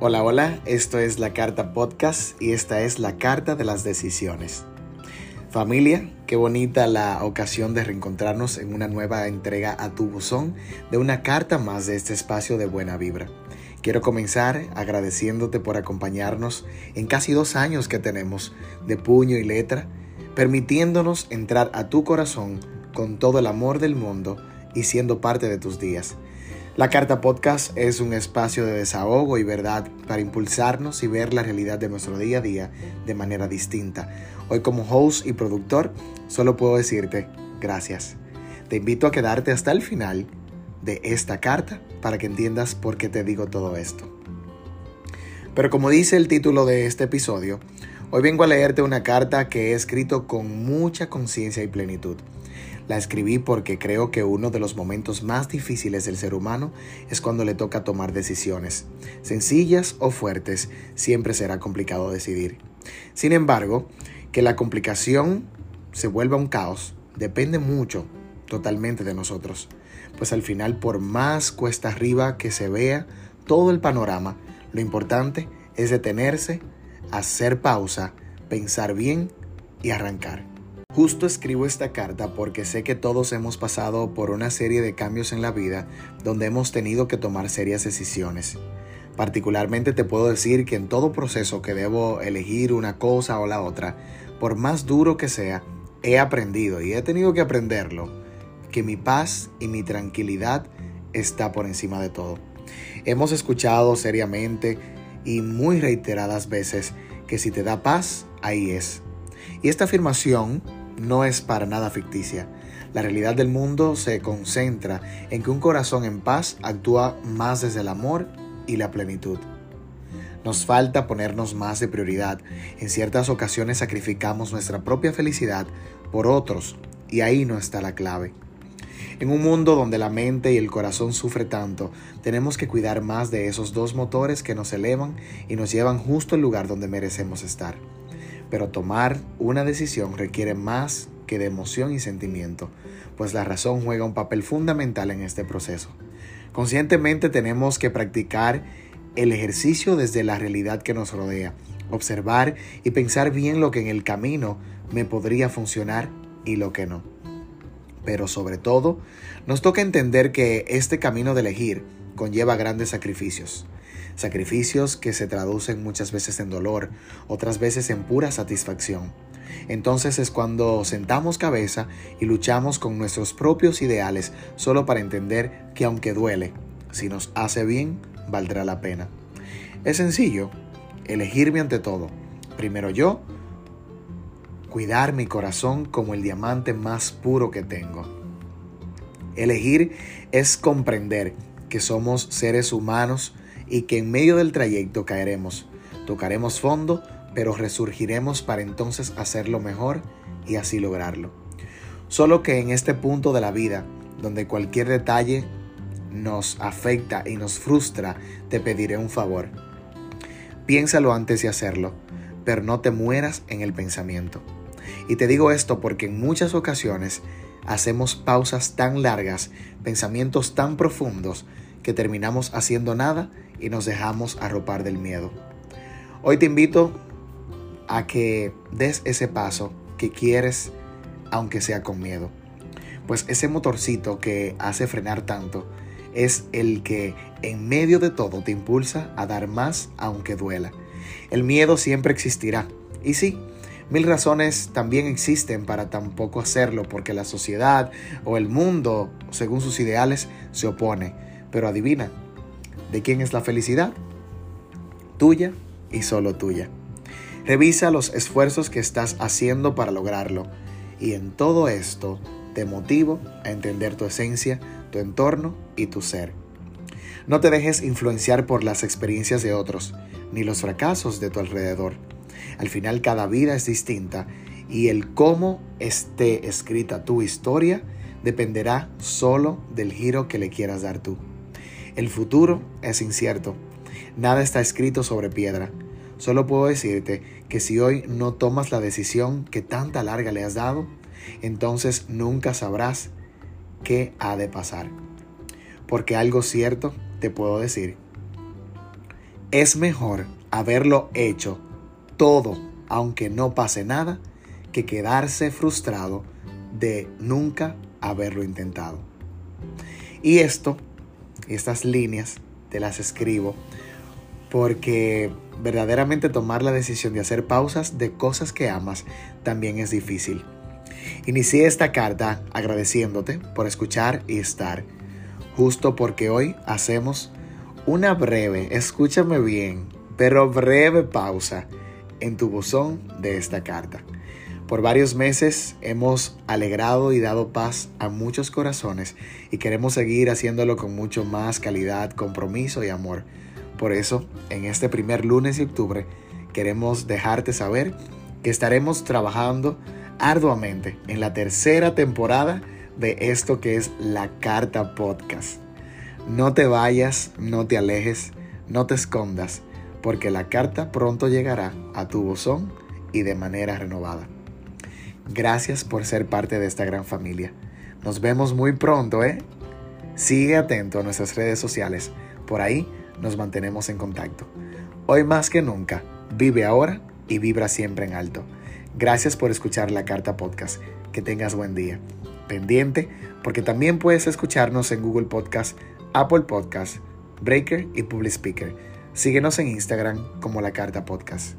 Hola, hola, esto es la Carta Podcast y esta es la Carta de las Decisiones. Familia, qué bonita la ocasión de reencontrarnos en una nueva entrega a tu buzón de una carta más de este espacio de buena vibra. Quiero comenzar agradeciéndote por acompañarnos en casi dos años que tenemos de puño y letra, permitiéndonos entrar a tu corazón con todo el amor del mundo y siendo parte de tus días. La Carta Podcast es un espacio de desahogo y verdad para impulsarnos y ver la realidad de nuestro día a día de manera distinta. Hoy como host y productor solo puedo decirte gracias. Te invito a quedarte hasta el final de esta carta para que entiendas por qué te digo todo esto. Pero como dice el título de este episodio, hoy vengo a leerte una carta que he escrito con mucha conciencia y plenitud. La escribí porque creo que uno de los momentos más difíciles del ser humano es cuando le toca tomar decisiones. Sencillas o fuertes, siempre será complicado decidir. Sin embargo, que la complicación se vuelva un caos depende mucho, totalmente de nosotros. Pues al final, por más cuesta arriba que se vea todo el panorama, lo importante es detenerse, hacer pausa, pensar bien y arrancar. Justo escribo esta carta porque sé que todos hemos pasado por una serie de cambios en la vida donde hemos tenido que tomar serias decisiones. Particularmente te puedo decir que en todo proceso que debo elegir una cosa o la otra, por más duro que sea, he aprendido y he tenido que aprenderlo, que mi paz y mi tranquilidad está por encima de todo. Hemos escuchado seriamente y muy reiteradas veces que si te da paz, ahí es. Y esta afirmación no es para nada ficticia. La realidad del mundo se concentra en que un corazón en paz actúa más desde el amor y la plenitud. Nos falta ponernos más de prioridad. En ciertas ocasiones sacrificamos nuestra propia felicidad por otros y ahí no está la clave. En un mundo donde la mente y el corazón sufren tanto, tenemos que cuidar más de esos dos motores que nos elevan y nos llevan justo al lugar donde merecemos estar pero tomar una decisión requiere más que de emoción y sentimiento, pues la razón juega un papel fundamental en este proceso. Conscientemente tenemos que practicar el ejercicio desde la realidad que nos rodea, observar y pensar bien lo que en el camino me podría funcionar y lo que no. Pero sobre todo, nos toca entender que este camino de elegir conlleva grandes sacrificios sacrificios que se traducen muchas veces en dolor, otras veces en pura satisfacción. Entonces es cuando sentamos cabeza y luchamos con nuestros propios ideales solo para entender que aunque duele, si nos hace bien, valdrá la pena. Es sencillo, elegirme ante todo. Primero yo, cuidar mi corazón como el diamante más puro que tengo. Elegir es comprender que somos seres humanos y que en medio del trayecto caeremos, tocaremos fondo, pero resurgiremos para entonces hacerlo mejor y así lograrlo. Solo que en este punto de la vida, donde cualquier detalle nos afecta y nos frustra, te pediré un favor. Piénsalo antes de hacerlo, pero no te mueras en el pensamiento. Y te digo esto porque en muchas ocasiones hacemos pausas tan largas, pensamientos tan profundos, que terminamos haciendo nada y nos dejamos arropar del miedo. Hoy te invito a que des ese paso que quieres, aunque sea con miedo. Pues ese motorcito que hace frenar tanto es el que en medio de todo te impulsa a dar más aunque duela. El miedo siempre existirá. Y sí, mil razones también existen para tampoco hacerlo porque la sociedad o el mundo, según sus ideales, se opone. Pero adivina, ¿De quién es la felicidad? Tuya y solo tuya. Revisa los esfuerzos que estás haciendo para lograrlo y en todo esto te motivo a entender tu esencia, tu entorno y tu ser. No te dejes influenciar por las experiencias de otros ni los fracasos de tu alrededor. Al final cada vida es distinta y el cómo esté escrita tu historia dependerá solo del giro que le quieras dar tú. El futuro es incierto. Nada está escrito sobre piedra. Solo puedo decirte que si hoy no tomas la decisión que tanta larga le has dado, entonces nunca sabrás qué ha de pasar. Porque algo cierto te puedo decir, Es mejor haberlo hecho todo, aunque no pase nada, que quedarse frustrado de nunca haberlo intentado. Y esto, estas líneas, te las escribo porque verdaderamente tomar la decisión de hacer pausas de cosas que amas también es difícil. Inicié esta carta agradeciéndote por escuchar y estar, justo porque hoy hacemos una breve, escúchame bien, pero breve pausa en tu buzón de esta carta. Por varios meses hemos alegrado y dado paz a muchos corazones y queremos seguir haciéndolo con mucho más calidad, compromiso y amor. Por eso, en este primer lunes de octubre, queremos dejarte saber que estaremos trabajando arduamente en la tercera temporada de esto que es la Carta Podcast. No te vayas, no te alejes, no te escondas, porque la carta pronto llegará a tu buzón y de manera renovada. Gracias por ser parte de esta gran familia. Nos vemos muy pronto, ¿eh? Sigue atento a nuestras redes sociales. Por ahí nos mantenemos en contacto. Hoy más que nunca, vive ahora y vibra siempre en alto. Gracias por escuchar la Carta Podcast. Que tengas buen día. Pendiente, porque también puedes escucharnos en Google Podcast, Apple Podcast, Breaker y Public Speaker. Síguenos en Instagram como la Carta Podcast.